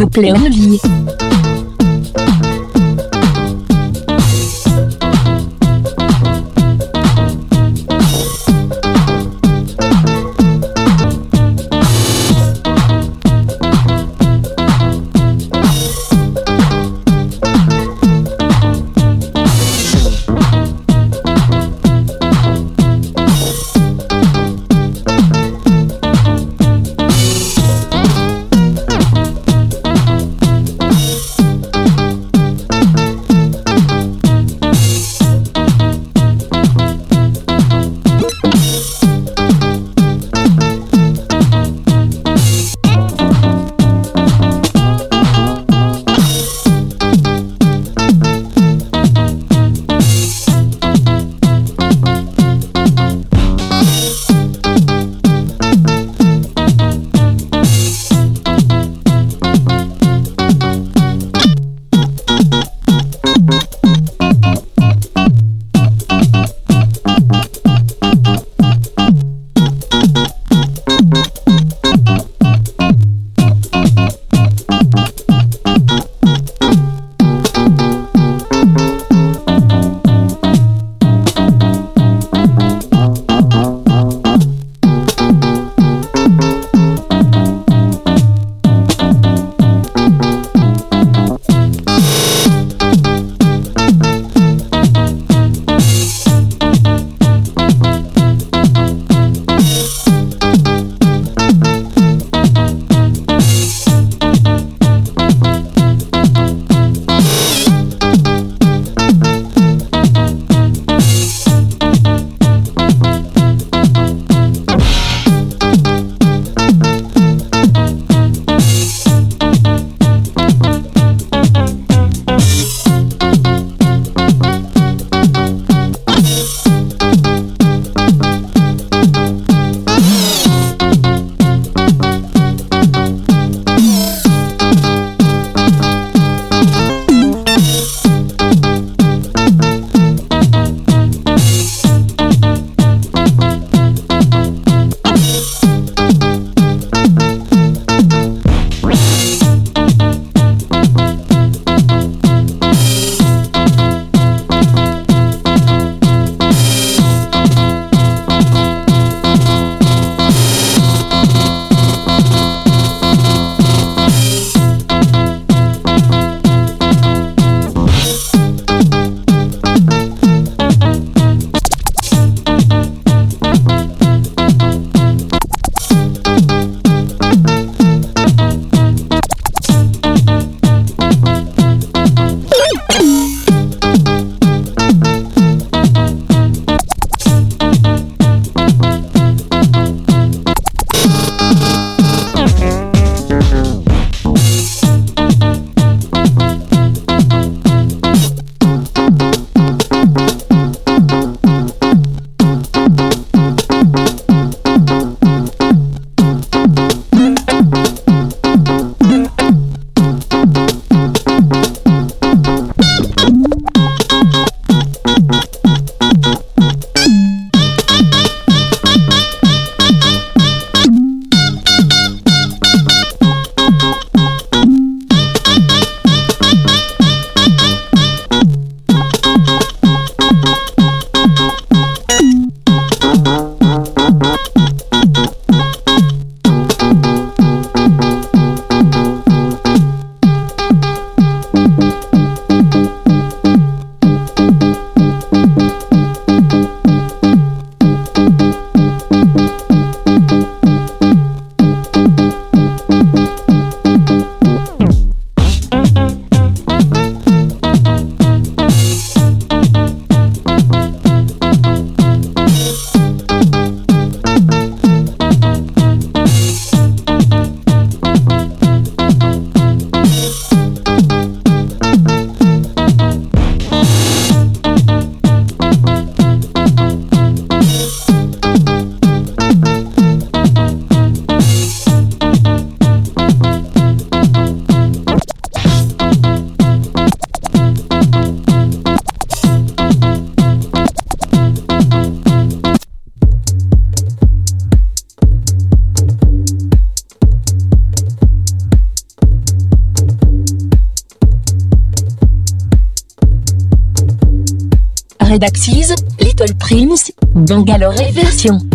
couple en vie. Bangalore version.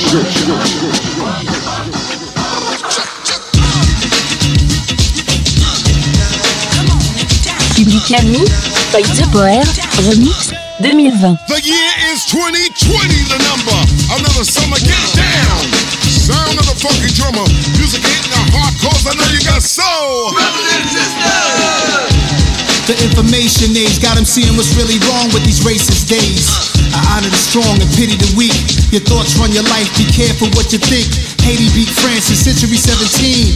Public Ami, by The remix 2020. The year is 2020, the number. Another summer, get down. Sound of the drummer. Music hitting information age got seeing what's really wrong with these racist days. I honor the strong and pity the weak. Your thoughts run your life, be careful what you think. Haiti beat France in century 17.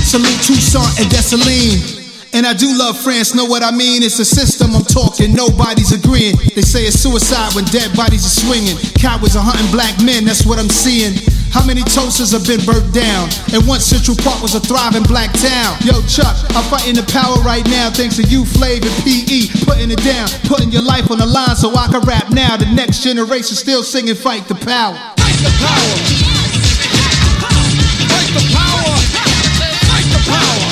Salute Toussaint and Dessalines. And I do love France, know what I mean? It's a system I'm talking, nobody's agreeing. They say it's suicide when dead bodies are swinging. Cowards are hunting black men, that's what I'm seeing. How many toasters have been burnt down? And once Central Park was a thriving black town. Yo, Chuck, I'm fighting the power right now thanks to you, Flav and PE. Putting it down, putting your life on the line so I can rap now. The next generation still singing Fight the Power. Fight the power. Fight the power. Fight the power.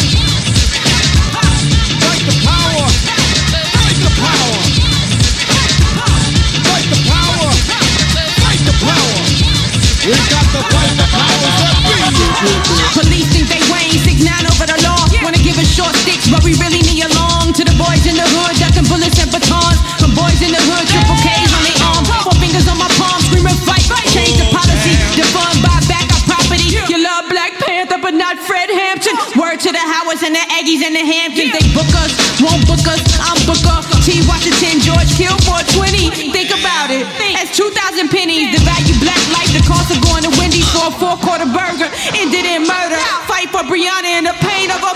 Aggies and the Hamptons. They book us, won't book us. I'm Booker, T. Washington, George Kilmore, 20. Think about it. That's 2,000 pennies. The value black life, the cost of going to Wendy's for a four quarter burger. Ended in murder. Fight for Breonna and the pain of her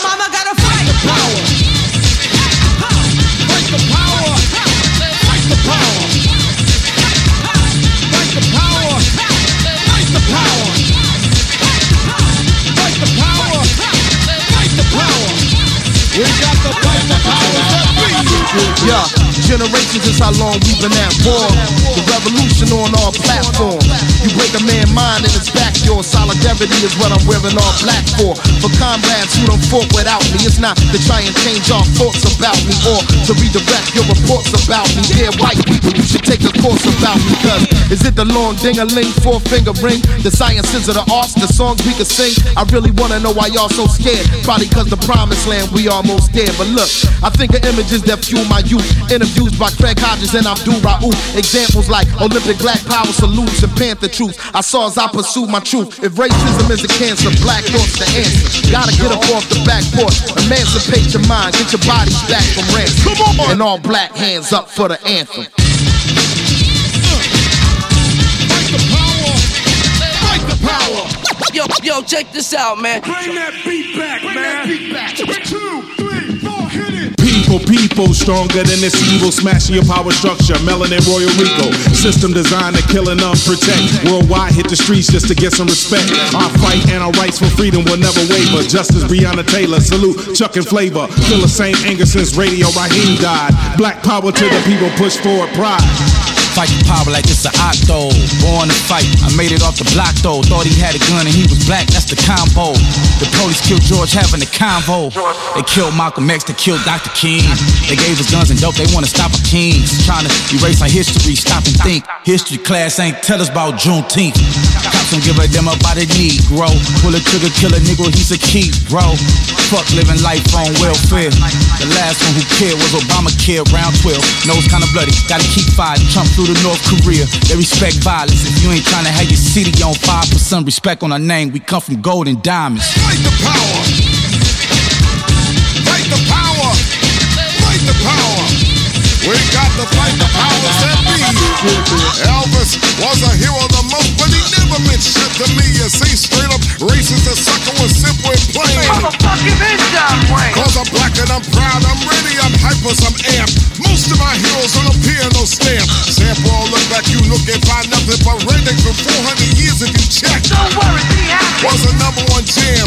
Yeah, Generations is how long we've been at war. The revolution on our platform. You break a man's mind and it's back your solidarity is what I'm wearing all black for. For comrades who don't fought without me, it's not to try and change our thoughts about me or to redirect your reports about me. Dear white people, you should take a course about me. Cause is it the long ding a ling, four finger ring? The sciences of the arts, the songs we can sing? I really wanna know why y'all so scared. Probably cause the promised land we almost there. But look, I think of images that fuel my youth. Interviews by Craig Hodges and Abdul Rauf. Examples like Olympic black power salutes and Panther troops. I saw as I pursued my truth. If racism is a cancer, black thoughts the answer. Gotta get up off the back porch, emancipate your mind, get your bodies back from ransom. Come on! And all black hands up for the anthem. Fight the power. Fight the power. Yo, yo, check this out, man. Bring that beat back, man. That beat back. Two, three, four, hit People, people, stronger than this evil, smashing your power structure. Melanin Royal Rico, system designed to kill and unprotect. Worldwide, hit the streets just to get some respect. Our fight and our rights for freedom will never waver. Justice Breonna Taylor, salute Chuck and Flavor. Feel the same anger since Radio Raheem died. Black power to the people, push forward pride. Fight the power like it's an octo. Born to fight. I made it off the block though. Thought he had a gun and he was black. That's the combo. The police killed George having a convo. They killed Malcolm X. They killed Dr. King. They gave us guns and dope. They wanna stop our kings. Trying to erase our history. Stop and think. History class ain't tell us about Juneteenth. Cops don't give a damn about a Negro. Pull a trigger, kill a nigga. He's a key, bro. Fuck living life on welfare. The last one who cared was Obamacare. Round 12. Nose kinda bloody. Gotta keep fighting. Trump through to North Korea. They respect violence. If you ain't trying to have your city on fire, put some respect on our name. We come from gold and diamonds. Fight the power. Fight the power. Fight the power. We got to fight the powers that be. Elvis was a hero the most, but he never meant shit to me. You see, straight up racist and sucker was simple and plain. Cause I'm black and I'm proud, I'm ready, I'm hyper, I'm amped. Most of my heroes on a piano stamp. Sample all look like you look and find nothing but redneck from 400 years if you check. Don't worry. Was a number one jam.